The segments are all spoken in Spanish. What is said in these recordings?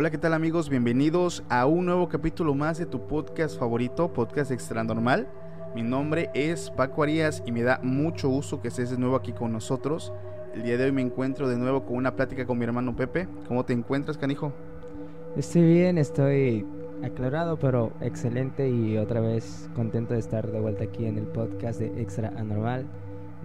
Hola, ¿qué tal amigos? Bienvenidos a un nuevo capítulo más de tu podcast favorito, Podcast Extra Normal. Mi nombre es Paco Arias y me da mucho gusto que estés de nuevo aquí con nosotros. El día de hoy me encuentro de nuevo con una plática con mi hermano Pepe. ¿Cómo te encuentras, canijo? Estoy bien, estoy aclarado, pero excelente y otra vez contento de estar de vuelta aquí en el podcast de Extra Anormal.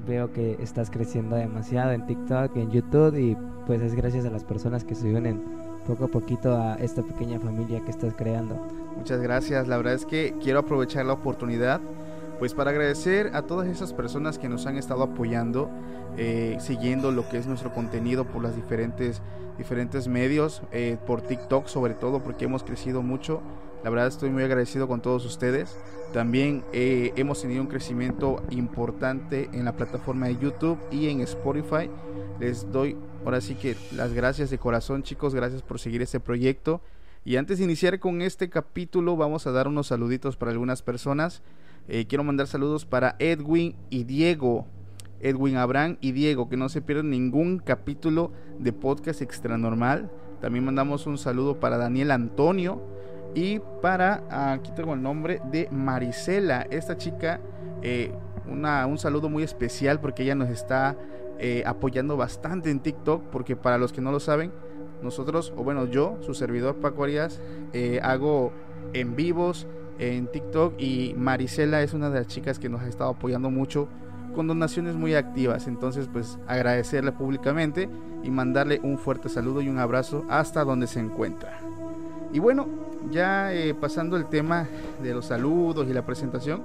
Veo que estás creciendo demasiado en TikTok, en YouTube y pues es gracias a las personas que se unen poco a poquito a esta pequeña familia que estás creando. Muchas gracias, la verdad es que quiero aprovechar la oportunidad pues para agradecer a todas esas personas que nos han estado apoyando, eh, siguiendo lo que es nuestro contenido por las diferentes, diferentes medios, eh, por TikTok sobre todo porque hemos crecido mucho. La verdad estoy muy agradecido con todos ustedes. También eh, hemos tenido un crecimiento importante en la plataforma de YouTube y en Spotify. Les doy ahora sí que las gracias de corazón chicos, gracias por seguir este proyecto. Y antes de iniciar con este capítulo vamos a dar unos saluditos para algunas personas. Eh, quiero mandar saludos para Edwin y Diego. Edwin Abraham y Diego, que no se pierdan ningún capítulo de podcast extra normal. También mandamos un saludo para Daniel Antonio y para, aquí tengo el nombre de Marisela, esta chica, eh, una, un saludo muy especial porque ella nos está eh, apoyando bastante en TikTok, porque para los que no lo saben, nosotros, o bueno, yo, su servidor Paco Arias, eh, hago en vivos en TikTok y Marisela es una de las chicas que nos ha estado apoyando mucho con donaciones muy activas. Entonces, pues agradecerle públicamente y mandarle un fuerte saludo y un abrazo hasta donde se encuentra. Y bueno, ya eh, pasando el tema de los saludos y la presentación,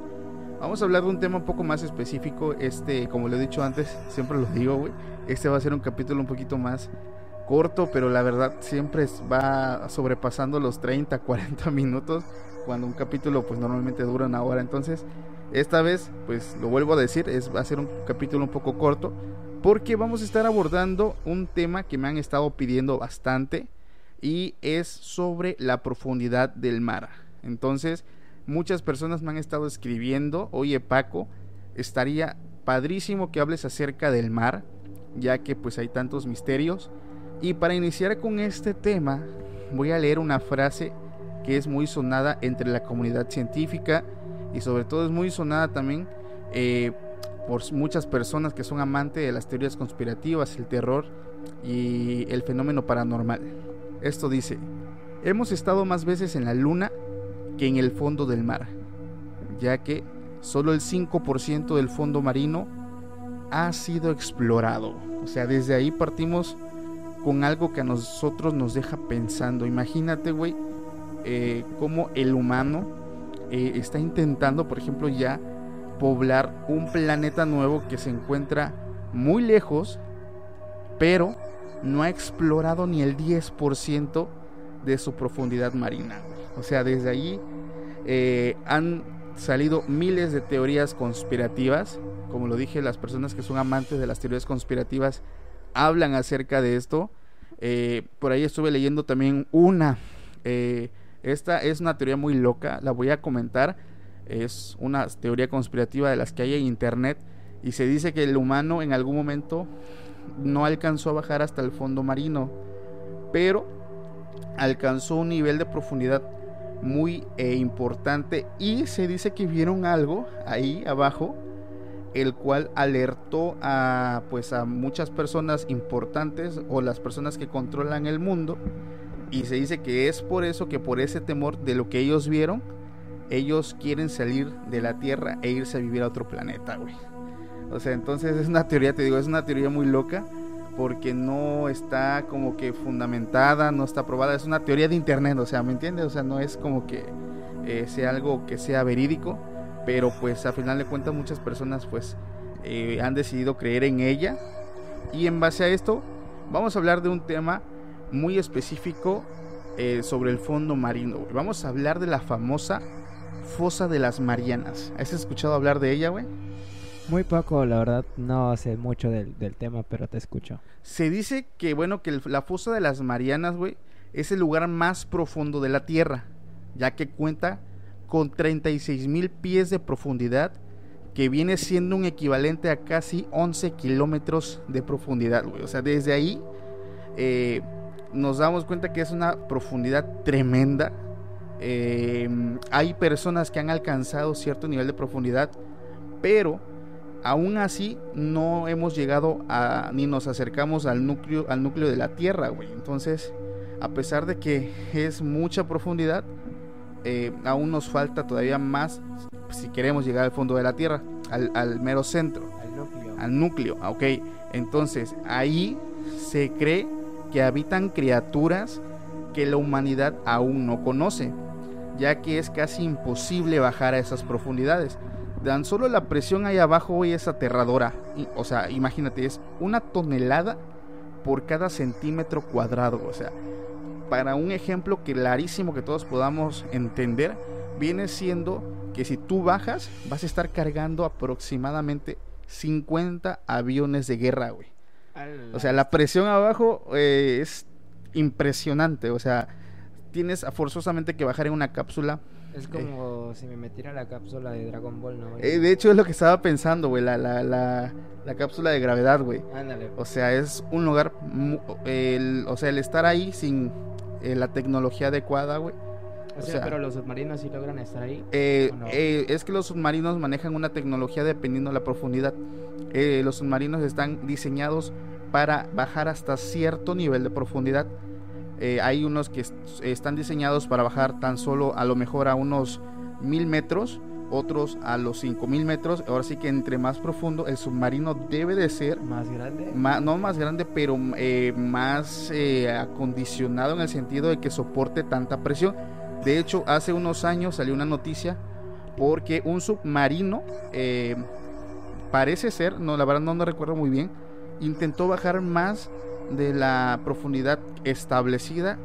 Vamos a hablar de un tema un poco más específico. Este, como lo he dicho antes, siempre lo digo, güey. Este va a ser un capítulo un poquito más corto, pero la verdad siempre va sobrepasando los 30, 40 minutos. Cuando un capítulo, pues normalmente dura una hora. Entonces, esta vez, pues lo vuelvo a decir, es, va a ser un capítulo un poco corto. Porque vamos a estar abordando un tema que me han estado pidiendo bastante. Y es sobre la profundidad del mar. Entonces, Muchas personas me han estado escribiendo, oye Paco, estaría padrísimo que hables acerca del mar, ya que pues hay tantos misterios. Y para iniciar con este tema, voy a leer una frase que es muy sonada entre la comunidad científica y sobre todo es muy sonada también eh, por muchas personas que son amantes de las teorías conspirativas, el terror y el fenómeno paranormal. Esto dice, hemos estado más veces en la luna que en el fondo del mar, ya que solo el 5% del fondo marino ha sido explorado. O sea, desde ahí partimos con algo que a nosotros nos deja pensando. Imagínate, güey, eh, cómo el humano eh, está intentando, por ejemplo, ya poblar un planeta nuevo que se encuentra muy lejos, pero no ha explorado ni el 10% de su profundidad marina. O sea, desde allí eh, han salido miles de teorías conspirativas. Como lo dije, las personas que son amantes de las teorías conspirativas hablan acerca de esto. Eh, por ahí estuve leyendo también una. Eh, esta es una teoría muy loca, la voy a comentar. Es una teoría conspirativa de las que hay en internet. Y se dice que el humano en algún momento no alcanzó a bajar hasta el fondo marino. Pero alcanzó un nivel de profundidad muy eh, importante y se dice que vieron algo ahí abajo el cual alertó a pues a muchas personas importantes o las personas que controlan el mundo y se dice que es por eso que por ese temor de lo que ellos vieron ellos quieren salir de la Tierra e irse a vivir a otro planeta, güey. O sea, entonces es una teoría, te digo, es una teoría muy loca porque no está como que fundamentada, no está probada, es una teoría de internet, o sea, ¿me entiendes? O sea, no es como que eh, sea algo que sea verídico, pero pues a final de cuentas muchas personas pues eh, han decidido creer en ella y en base a esto vamos a hablar de un tema muy específico eh, sobre el fondo marino. Vamos a hablar de la famosa fosa de las Marianas. ¿Has escuchado hablar de ella, güey? Muy poco, la verdad, no sé mucho del, tema, pero te escucho. Se dice que, bueno, que la fosa de las Marianas, güey, es el lugar más profundo de la Tierra, ya que cuenta con 36 mil pies de profundidad, que viene siendo un equivalente a casi 11 kilómetros de profundidad, güey. O sea, desde ahí eh, nos damos cuenta que es una profundidad tremenda. Eh, hay personas que han alcanzado cierto nivel de profundidad, pero aún así no hemos llegado a ni nos acercamos al núcleo al núcleo de la Tierra, güey. Entonces, a pesar de que es mucha profundidad, eh, aún nos falta todavía más si queremos llegar al fondo de la Tierra, al, mero centro, al núcleo. Al núcleo, ok. Entonces, ahí se cree que habitan criaturas que la humanidad aún no conoce, ya que es casi imposible bajar a esas profundidades. Tan solo la presión ahí abajo hoy es aterradora. O sea, imagínate, es una tonelada por cada centímetro cuadrado. O sea, para un ejemplo clarísimo que todos podamos entender, viene siendo que si tú bajas, vas a estar cargando aproximadamente 50 aviones de guerra, güey. O sea, la presión abajo eh, es impresionante. O sea, tienes forzosamente que bajar en una cápsula es como si me metiera la cápsula de Dragon Ball, ¿no? Eh, de hecho, es lo que estaba pensando, güey, la, la, la, la, cápsula de gravedad, güey. Ándale. O sea, es un lugar, el, o sea, el estar ahí sin eh, la tecnología adecuada, güey. O, sea, pero los submarinos sí logran estar ahí. Eh, eh, es que los submarinos manejan una tecnología dependiendo de la profundidad. Eh, los submarinos están diseñados para bajar hasta cierto nivel de profundidad. Eh, hay unos que están diseñados para bajar tan solo a lo mejor a unos mil metros, otros a los cinco mil metros. Ahora sí que entre más profundo el submarino debe de ser más grande, no más grande, pero eh, más eh, acondicionado en el sentido de que soporte tanta presión. De hecho, hace unos años salió una noticia porque un submarino parece ser, no la verdad no, no recuerdo muy bien, intentó bajar más de la profundidad establecida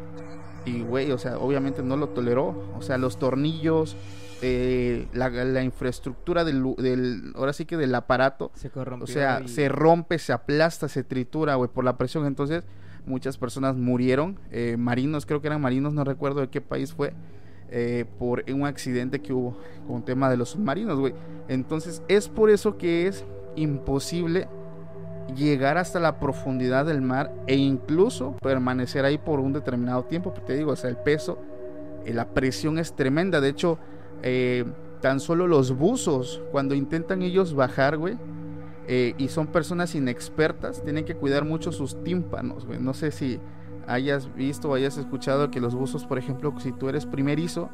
y güey, o sea, obviamente no lo toleró, o sea, los tornillos, eh, la, infraestructura del, ahora sí que del aparato, se corrompió o sea, se rompe, se aplasta, se tritura, güey, por la presión, entonces muchas personas murieron, eh, marinos, creo que eran marinos, no recuerdo de qué país fue, eh, por un accidente que hubo con tema de los submarinos, güey, entonces es por eso que es imposible llegar hasta la profundidad del mar e incluso permanecer ahí por un determinado tiempo. Porque te digo, o sea, el peso, eh, la presión es tremenda. De hecho, eh, tan solo los buzos, cuando intentan ellos bajar, güey, eh, y son personas inexpertas, tienen que cuidar mucho sus tímpanos, güey. No sé si hayas visto o hayas escuchado que los buzos, por ejemplo, si tú eres primerizo,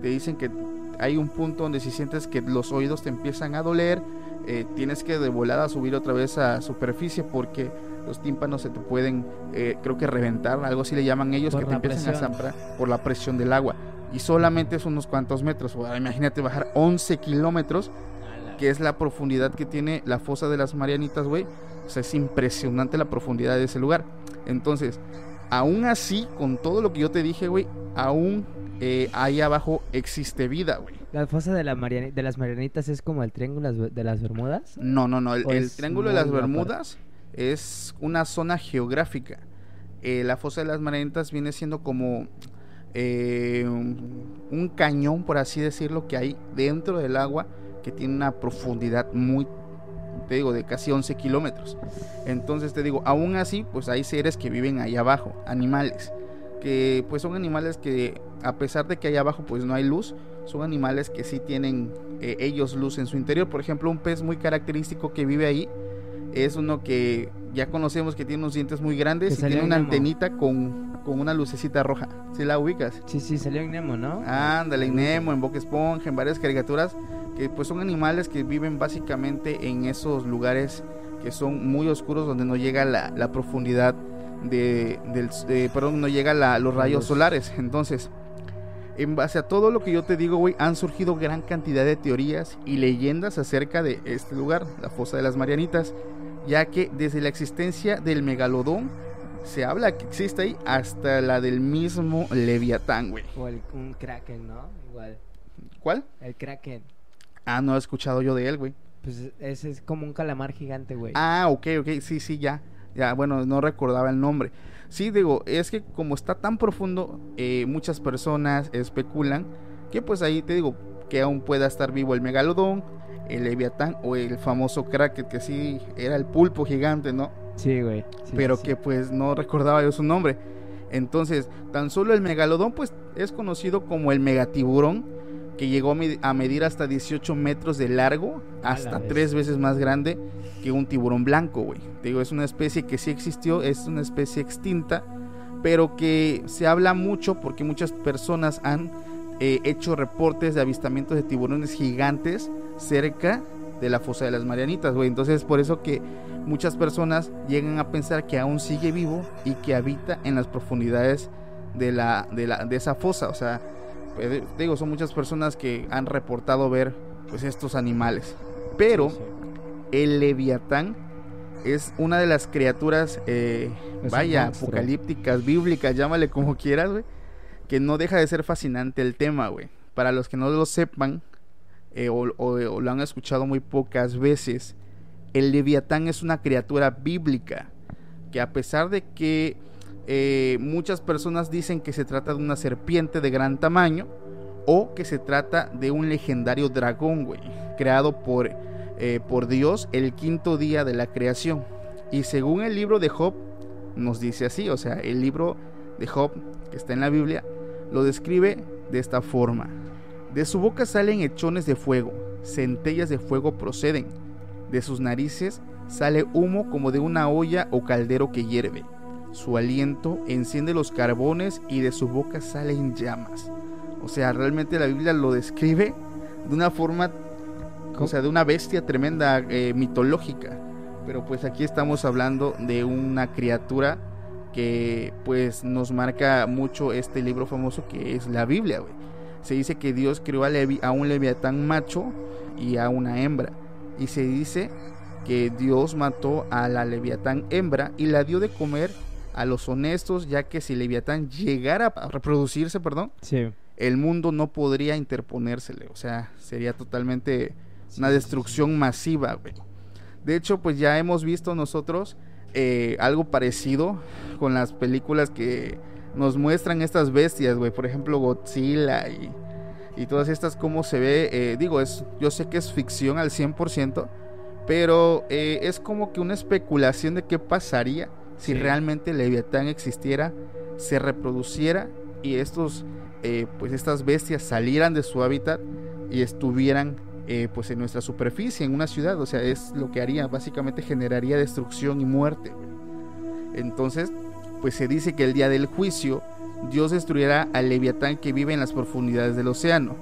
te dicen que hay un punto donde si sientes que los oídos te empiezan a doler, eh, tienes que de volada subir otra vez a superficie porque los tímpanos se te pueden, eh, creo que reventar, algo así le llaman ellos, que te empiezan a zampar por la presión del agua. Y solamente es unos cuantos metros. imagínate bajar 11 kilómetros, que es la profundidad que tiene la fosa de las Marianitas, güey. O sea, es impresionante la profundidad de ese lugar. Entonces, aún así, con todo lo que yo te dije, güey, aún eh, ahí abajo existe vida, güey. ¿La fosa de, la de las Marianitas es como el triángulo de las Bermudas? No, no, no. El, triángulo de las Bermudas es una zona geográfica. Eh, la fosa de las Marianitas viene siendo como eh, un cañón, por así decirlo, que hay dentro del agua que tiene una profundidad muy, te digo, de casi 11 kilómetros. Entonces te digo, aún así, pues hay seres que viven ahí abajo, animales, que pues son animales que a pesar de que ahí abajo pues no hay luz, son animales que sí tienen eh, ellos luz en su interior. Por ejemplo, un pez muy característico que vive ahí es uno que ya conocemos que tiene unos dientes muy grandes y tiene una antenita con, con, una lucecita roja. ¿Sí la ubicas? Sí, sí, salió en Nemo, ¿no? Ándale, en Nemo, en Boca Esponja, en varias caricaturas que pues son animales que viven básicamente en esos lugares que son muy oscuros donde no llega la, la profundidad de, del, perdón, no llega la, los rayos solares. Entonces, en base a todo lo que yo te digo, güey, han surgido gran cantidad de teorías y leyendas acerca de este lugar, la fosa de las Marianitas, ya que desde la existencia del megalodón se habla que existe ahí hasta la del mismo Leviatán, güey. O el, un kraken, ¿no? Igual. ¿Cuál? El kraken. Ah, no he escuchado yo de él, güey. Pues ese es como un calamar gigante, güey. Ah, ok, ok, sí, sí, ya. Ya, bueno, no recordaba el nombre. Sí, digo, es que como está tan profundo, eh, muchas personas especulan que pues ahí te digo que aún pueda estar vivo el megalodón, el leviatán o el famoso kraken que sí era el pulpo gigante, ¿no? Sí, güey. pero que pues no recordaba yo su nombre. Entonces, tan solo el megalodón pues es conocido como el megatiburón que llegó a medir hasta 18 metros de largo, hasta tres veces más grande que un tiburón blanco, güey. Digo, es una especie que sí existió, es una especie extinta, pero que se habla mucho porque muchas personas han eh, hecho reportes de avistamientos de tiburones gigantes cerca de la fosa de las Marianitas, güey. Entonces, por eso que muchas personas llegan a pensar que aún sigue vivo y que habita en las profundidades de, la, de, la, de esa fosa, o sea, pues, digo, son muchas personas que han reportado ver pues estos animales. Pero el leviatán es una de las criaturas, eh, vaya, apocalípticas, bíblicas, llámale como quieras, güey, que no deja de ser fascinante el tema, güey. Para los que no lo sepan eh, o, o lo han escuchado muy pocas veces, el leviatán es una criatura bíblica que a pesar de que eh, muchas personas dicen que se trata de una serpiente de gran tamaño o que se trata de un legendario dragón, güey, creado por, eh, por Dios el quinto día de la creación. Y según el libro de Job, nos dice así, o sea, el libro de Job que está en la Biblia, lo describe de esta forma. De su boca salen hechones de fuego, centellas de fuego proceden, de sus narices sale humo como de una olla o caldero que hierve su aliento enciende los carbones y de su boca salen llamas. O sea, realmente la Biblia lo describe de una forma, o sea, de una bestia tremenda, eh, mitológica. Pero pues aquí estamos hablando de una criatura que pues nos marca mucho este libro famoso que es la Biblia, Se dice que Dios creó a, a un leviatán macho y a una hembra. Y se dice que Dios mató a la leviatán hembra y la dio de comer a los honestos, ya que si Leviatán llegara a reproducirse, perdón, el mundo no podría interponérsele, o sea, sería totalmente una destrucción masiva, güey. De hecho, pues ya hemos visto nosotros eh, algo parecido con las películas que nos muestran estas bestias, güey, por ejemplo Godzilla y, y todas estas, cómo se ve, eh, digo, es, yo sé que es ficción al 100%, pero eh, es como que una especulación de qué pasaría si realmente Leviatán existiera, se reproduciera y estos, eh, pues estas bestias salieran de su hábitat y estuvieran eh, pues en nuestra superficie, en una ciudad, o sea, es lo que haría, básicamente generaría destrucción y muerte. Entonces, pues se dice que el día del juicio, Dios destruirá al Leviatán que vive en las profundidades del océano.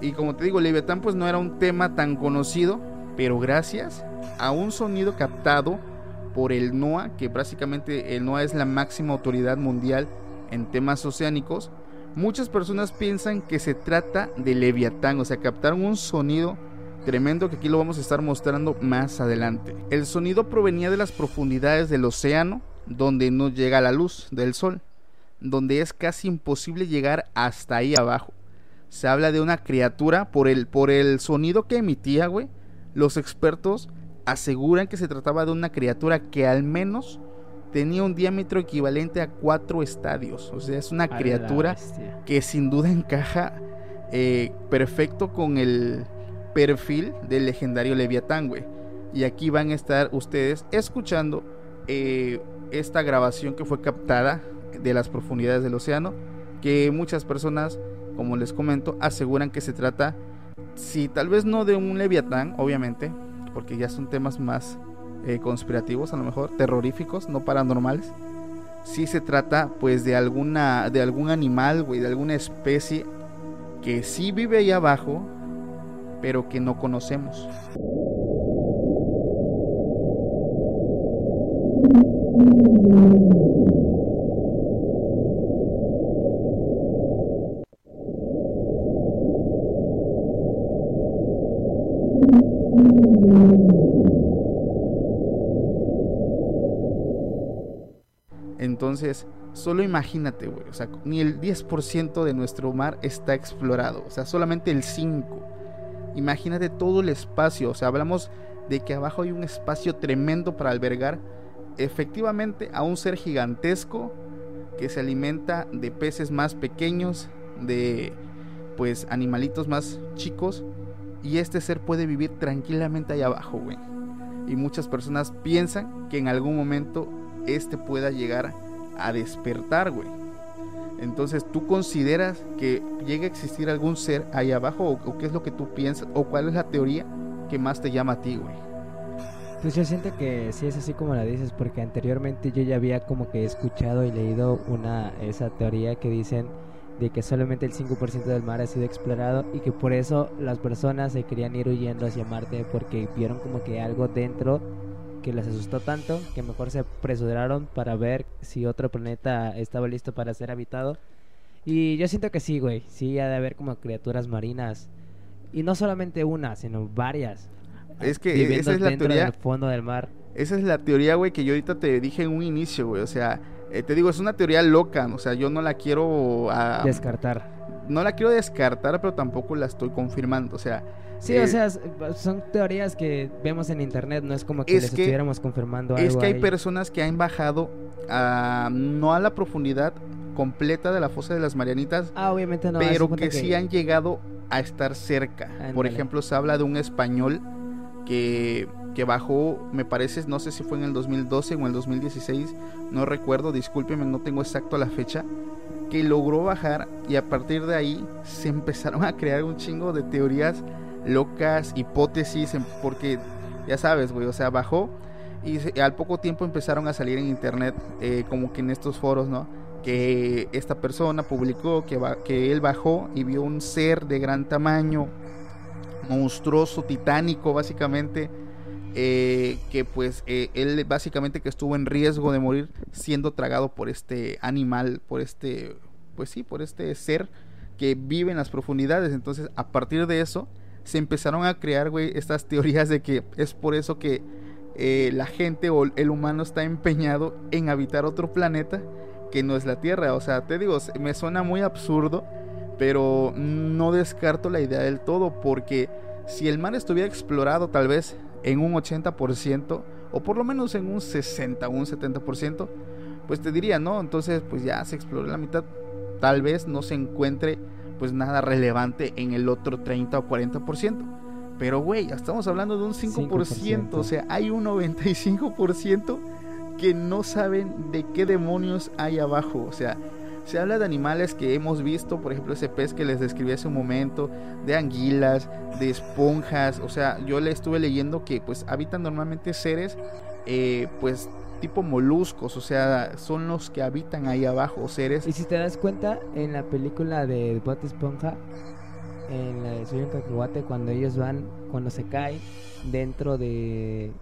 Y como te digo, Leviatán pues no era un tema tan conocido, pero gracias a un sonido captado por el NOAA, que básicamente el NOAA es la máxima autoridad mundial en temas oceánicos, muchas personas piensan que se trata de Leviatán, o sea, captaron un sonido tremendo que aquí lo vamos a estar mostrando más adelante. El sonido provenía de las profundidades del océano, donde no llega la luz del sol, donde es casi imposible llegar hasta ahí abajo. Se habla de una criatura por el, por el sonido que emitía, güey. Los expertos aseguran que se trataba de una criatura que al menos tenía un diámetro equivalente a cuatro estadios. O sea, es una criatura que sin duda encaja eh, perfecto con el perfil del legendario Leviatán, güey. Y aquí van a estar ustedes escuchando eh, esta grabación que fue captada de las profundidades del océano, que muchas personas como les comento, aseguran que se trata, si tal vez no de un leviatán, obviamente, porque ya son temas más eh, conspirativos, a lo mejor terroríficos, no paranormales. Si se trata pues de alguna de algún animal, güey, de alguna especie que sí vive ahí abajo, pero que no conocemos. Entonces, solo imagínate, güey, o sea, ni el 10% de nuestro mar está explorado, o sea, solamente el 5%. Imagínate todo el espacio, o sea, hablamos de que abajo hay un espacio tremendo para albergar efectivamente a un ser gigantesco que se alimenta de peces más pequeños, de pues animalitos más chicos y este ser puede vivir tranquilamente ahí abajo, güey. Y muchas personas piensan que en algún momento este pueda llegar a despertar, güey. Entonces, ¿tú consideras que llegue a existir algún ser ahí abajo? ¿O, qué es lo que tú piensas? ¿O cuál es la teoría que más te llama a ti, güey? Pues yo siento que sí es así como la dices, porque anteriormente yo ya había como que escuchado y leído una esa teoría que dicen de que solamente el 5% del mar ha sido explorado y que por eso las personas se querían ir huyendo hacia Marte porque vieron como que algo dentro que les asustó tanto que mejor se apresuraron para ver si otro planeta estaba listo para ser habitado. Y yo siento que sí, güey, sí ha de haber como criaturas marinas y no solamente una, sino varias. Es que esa es la teoría del fondo del mar. Esa es la teoría, güey, que yo ahorita te dije en un inicio, güey, o sea, eh, te digo, es una teoría loca, o sea, yo no la quiero ah, descartar. No la quiero descartar, pero tampoco la estoy confirmando, o sea, Sí, o eh, sea, son teorías que vemos en internet, no es como que les estuviéramos confirmando algo. Es que hay personas que han bajado a, no a la profundidad completa de la fosa de las Marianitas, ah, obviamente no, pero que, sí han llegado a estar cerca. Por ejemplo, se habla de un español que, que bajó, me parece, no sé si fue en el 2012 o en el 2016, no recuerdo, discúlpeme, no tengo exacto la fecha, que logró bajar y a partir de ahí se empezaron a crear un chingo de teorías locas hipótesis, porque ya sabes, güey, o sea, bajó y al poco tiempo empezaron a salir en internet, eh, como que en estos foros, ¿no? Que esta persona publicó que, que él bajó y vio un ser de gran tamaño, monstruoso, titánico, básicamente. Eh, que pues eh, él básicamente que estuvo en riesgo de morir siendo tragado por este animal, por este, pues sí, por este ser que vive en las profundidades. Entonces, a partir de eso, se empezaron a crear, güey, estas teorías de que es por eso que eh, la gente o el humano está empeñado en habitar otro planeta que no es la Tierra. O sea, te digo, me suena muy absurdo, pero no descarto la idea del todo, porque si el mar estuviera explorado tal vez en un 80%, o por lo menos en un 60 o un 70%, pues te diría, ¿no? Entonces, pues ya se exploró la mitad, tal vez no se encuentre pues nada relevante en el otro 30 o 40%. Pero, güey, estamos hablando de un 5%, o sea, hay un 95% que no saben de qué demonios hay abajo. O sea, se habla de animales que hemos visto, por ejemplo, ese pez que les describí hace un momento, de anguilas, de esponjas. O sea, yo le estuve leyendo que pues habitan normalmente seres, eh, pues tipo moluscos, o sea, son los que habitan ahí abajo, seres. Y si te das cuenta, en la película de Bob Esponja, en la de Soy un cacahuate, cuando ellos van, cuando se caen dentro de,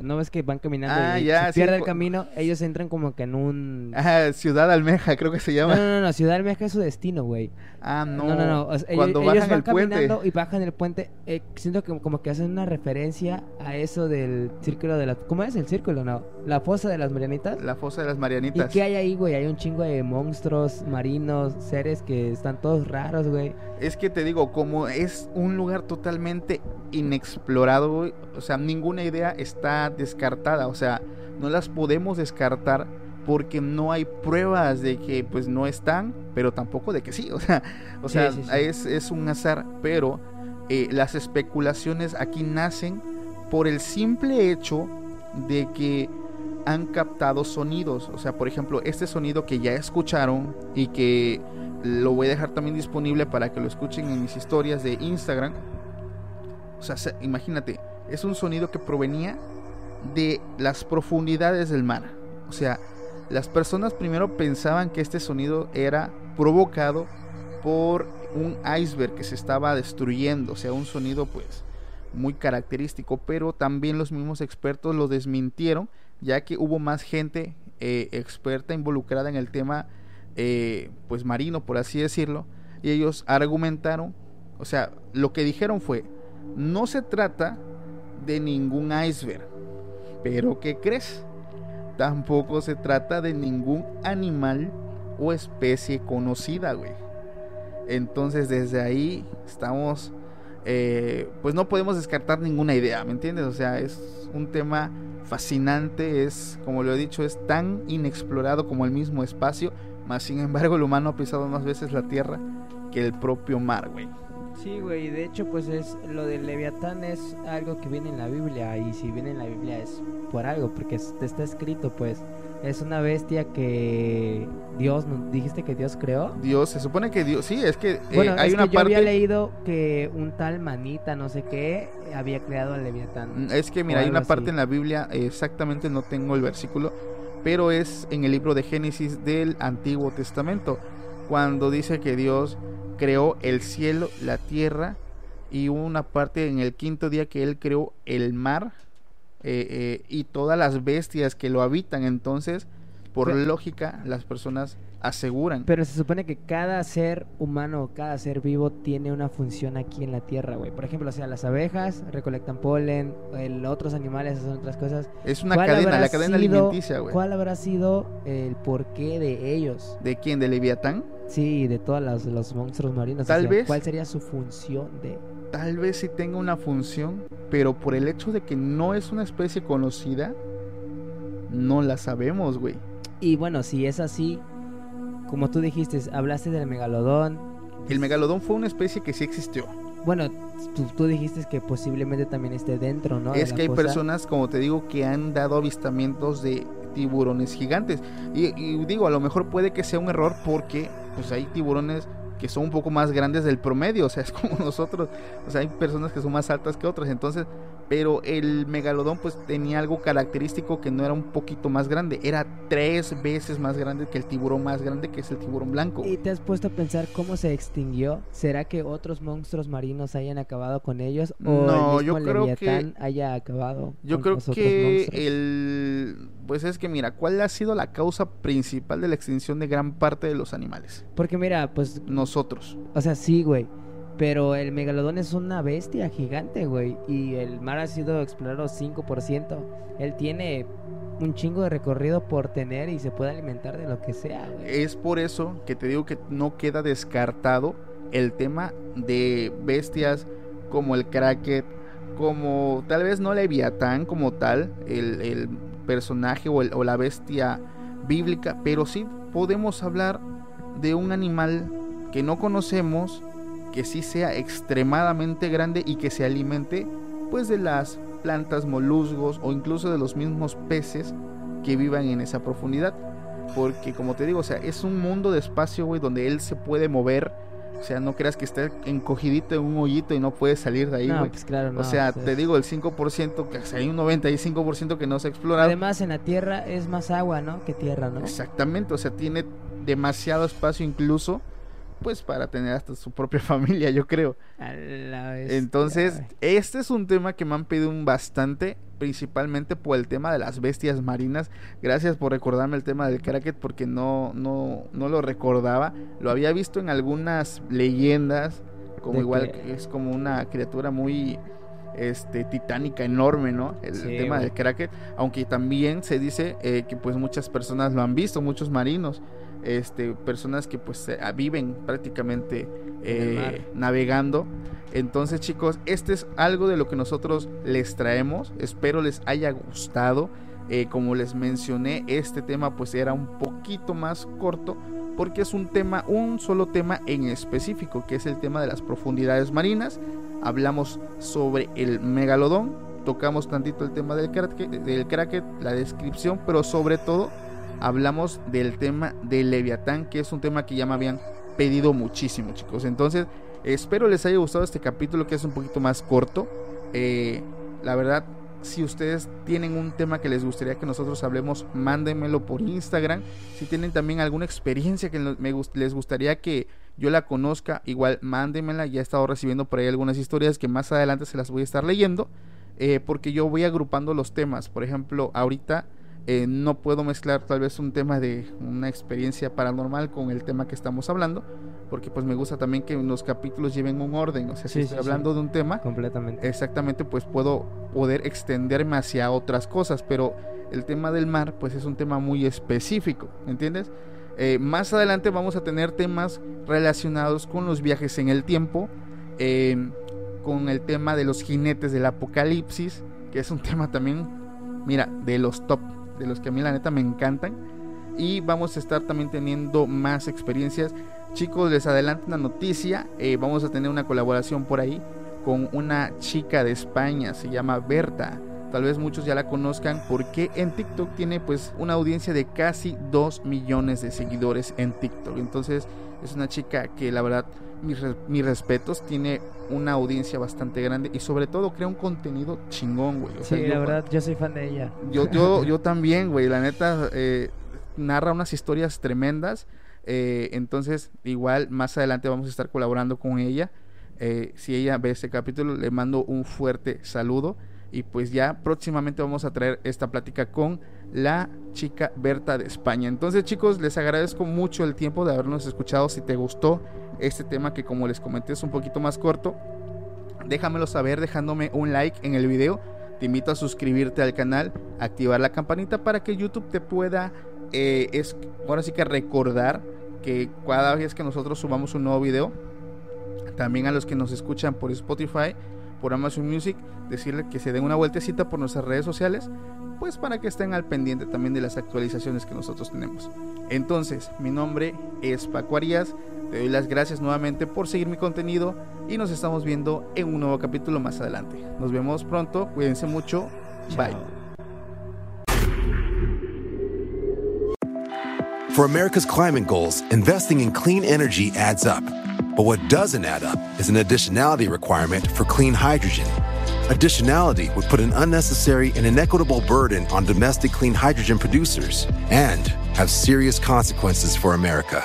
no ves que van caminando ah, y ya, se pierde el camino, ellos entran como que en un ah, Ciudad Almeja, creo que se llama. No, no, no, Ciudad Almeja es su destino, güey. Ah, no. No, no, no, Cuando ellos, bajan van el caminando puente. y bajan el puente, eh, siento que como que hacen una referencia a eso del círculo de la ¿Cómo es el círculo, no? La fosa de las Marianitas. La fosa de las Marianitas. ¿Y qué hay ahí, güey? Hay un chingo de monstruos marinos, seres que están todos raros, güey. Es que te digo, como es un lugar totalmente inexplorado, güey, o sea, ninguna idea está descartada, o sea, no las podemos descartar porque no hay pruebas de que pues no están, pero tampoco de que sí, o sea, o sea, Es, es, un azar, pero eh, las especulaciones aquí nacen por el simple hecho de que han captado sonidos, o sea, por ejemplo, este sonido que ya escucharon y que lo voy a dejar también disponible para que lo escuchen en mis historias de Instagram. O sea, imagínate, es un sonido que provenía de las profundidades del mar. O sea, las personas primero pensaban que este sonido era provocado por un iceberg que se estaba destruyendo, o sea, un sonido pues muy característico, pero también los mismos expertos lo desmintieron, ya que hubo más gente eh, experta involucrada en el tema eh, pues marino, por así decirlo, y ellos argumentaron, o sea, lo que dijeron fue, no se trata de ningún iceberg, pero ¿qué crees? Tampoco se trata de ningún animal o especie conocida, güey. Entonces desde ahí estamos, eh, pues no podemos descartar ninguna idea, ¿me entiendes? O sea, es un tema fascinante, es, como lo he dicho, es tan inexplorado como el mismo espacio, más sin embargo el humano ha pisado más veces la Tierra que el propio mar, güey. Sí, güey, de hecho pues es lo del Leviatán es algo que viene en la Biblia y si viene en la Biblia es por algo, porque está escrito pues es una bestia que Dios, dijiste que Dios creó. Dios, se supone que Dios, sí, es que eh, bueno, hay una que Yo había leído que un tal manita, no sé qué, había creado al Leviatán. Mm, es que mira, hay una parte en la Biblia, exactamente no tengo el versículo, pero es en el libro de Génesis del Antiguo Testamento, cuando dice que Dios creó el cielo, la tierra y una parte en el quinto día que él creó el mar eh, eh, y todas las bestias que lo habitan. Entonces, por lógica, las personas aseguran. Pero se supone que cada ser humano, cada ser vivo tiene una función aquí en la Tierra, güey. Por ejemplo, o sea, las abejas recolectan polen, el, otros animales hacen otras cosas. Es una cadena, la cadena alimenticia, güey. ¿Cuál habrá sido el porqué de ellos? ¿De quién? ¿De Leviatán? Sí, de todos los, los monstruos marinos. Tal vez. ¿Cuál sería su función de...? tal vez sí tenga una función, pero por el hecho de que no es una especie conocida, no la sabemos, güey. Y bueno, si es así, como tú dijiste, hablaste del megalodón. El megalodón fue una especie que sí existió. Bueno, tú, dijiste que posiblemente también esté dentro, ¿no? Es que hay personas, como te digo, que han dado avistamientos de tiburones gigantes. Y, y, digo, a lo mejor puede que sea un error porque pues hay tiburones que son un poco más grandes del promedio, o sea, es como nosotros, o sea, hay personas que son más altas que otras, entonces, pero el megalodón pues tenía algo característico que no era un poquito más grande, era tres veces más grande que el tiburón más grande que es el tiburón blanco. ¿Y te has puesto a pensar cómo se extinguió? ¿Será que otros monstruos marinos hayan acabado con ellos o no, el mismo yo creo que haya acabado? Yo creo que el pues es que mira, ¿cuál ha sido la causa principal de la extinción de gran parte de los animales? Porque mira, pues nosotros. O sea, sí, güey. Pero el megalodón es una bestia gigante, güey. Y el mar ha sido explorado 5%. Él tiene un chingo de recorrido por tener y se puede alimentar de lo que sea, güey. Es por eso que te digo que no queda descartado el tema de bestias como el kraken, como tal vez no Leviatán como tal, el, el personaje o, o la bestia bíblica, pero sí podemos hablar de un animal que no conocemos, que sí sea extremadamente grande y que se alimente pues de las plantas, molusgos o incluso de los mismos peces que vivan en esa profundidad. Porque como te digo, o sea, es un mundo de espacio, güey, donde él se puede mover. O sea, no creas que esté encogidito en un hoyito y no puede salir de ahí, güey. Pues claro, no, o sea, pues te digo, el 5%, que hay un 95% que no se ha explorado. Además, en la Tierra es más agua, ¿no? Que tierra, ¿no? Exactamente, o sea, tiene demasiado espacio incluso pues para tener hasta su propia familia, yo creo. Entonces, este es un tema que me han pedido un bastante, principalmente por el tema de las bestias marinas. Gracias por recordarme el tema del Kraken porque no, no, no lo recordaba. Lo había visto en algunas leyendas, como igual que es como una criatura muy este titánica enorme, ¿no? El, tema del Kraken, aunque también se dice eh, que pues muchas personas lo han visto, muchos marinos este, personas que pues viven prácticamente eh, navegando. Entonces chicos, este es algo de lo que nosotros les traemos. Espero les haya gustado. Eh, como les mencioné, este tema pues era un poquito más corto porque es un tema, un solo tema en específico, que es el tema de las profundidades marinas. Hablamos sobre el megalodón, tocamos tantito el tema del kraken, del kraken la descripción, pero sobre todo hablamos del tema del Leviatán, que es un tema que ya me habían pedido muchísimo, chicos. Entonces, espero les haya gustado este capítulo que es un poquito más corto. Eh, la verdad, si ustedes tienen un tema que les gustaría que nosotros hablemos, mándenmelo por Instagram. Si tienen también alguna experiencia que les gustaría que yo la conozca, igual mándenmela. Ya he estado recibiendo por ahí algunas historias que más adelante se las voy a estar leyendo. Eh, porque yo voy agrupando los temas. Por ejemplo, ahorita eh, no puedo mezclar tal vez un tema de una experiencia paranormal con el tema que estamos hablando, porque pues me gusta también que los capítulos lleven un orden, o sea, si estoy hablando de un tema, completamente. Exactamente, pues puedo poder extenderme hacia otras cosas, pero el tema del mar pues es un tema muy específico, ¿entiendes? Eh, más adelante vamos a tener temas relacionados con los viajes en el tiempo, em, con el tema de los jinetes del apocalipsis, que es un tema también, mira, de los top de los que a mí la neta me encantan. Y vamos a estar también teniendo más experiencias. Chicos, les adelanto una noticia. Eh, vamos a tener una colaboración por ahí con una chica de España. Se llama Berta. Tal vez muchos ya la conozcan porque en TikTok tiene pues una audiencia de casi 2 millones de seguidores en TikTok. Entonces es una chica que la verdad mis, respetos, tiene una audiencia bastante grande y sobre todo crea un contenido chingón, güey. sí, la verdad, yo soy fan de ella. Yo, yo, yo también, güey, la neta, eh, narra unas historias tremendas. Eh, entonces, igual más adelante vamos a estar colaborando con ella. Eh, si ella ve este capítulo, le mando un fuerte saludo. Y pues ya próximamente vamos a traer esta plática con la chica Berta de España. Entonces chicos, les agradezco mucho el tiempo de habernos escuchado. Si te gustó este tema que como les comenté es un poquito más corto, déjamelo saber dejándome un like en el video. Te invito a suscribirte al canal, activar la campanita para que YouTube te pueda, eh, es, ahora sí que recordar que cada vez que nosotros subamos un nuevo video, también a los que nos escuchan por Spotify, por Amazon Music, decirle que se den una vueltecita por nuestras redes sociales, pues para que estén al pendiente también de las actualizaciones que nosotros tenemos. Entonces, mi nombre es Paco Arias, te doy las gracias nuevamente por seguir mi contenido y nos estamos viendo en un nuevo capítulo más adelante. Nos vemos pronto, cuídense mucho, bye. For America's climate goals, investing in clean energy adds up. But what doesn't add up is an additionality requirement for clean hydrogen. Additionality would put an unnecessary and inequitable burden on domestic clean hydrogen producers and have serious consequences for America.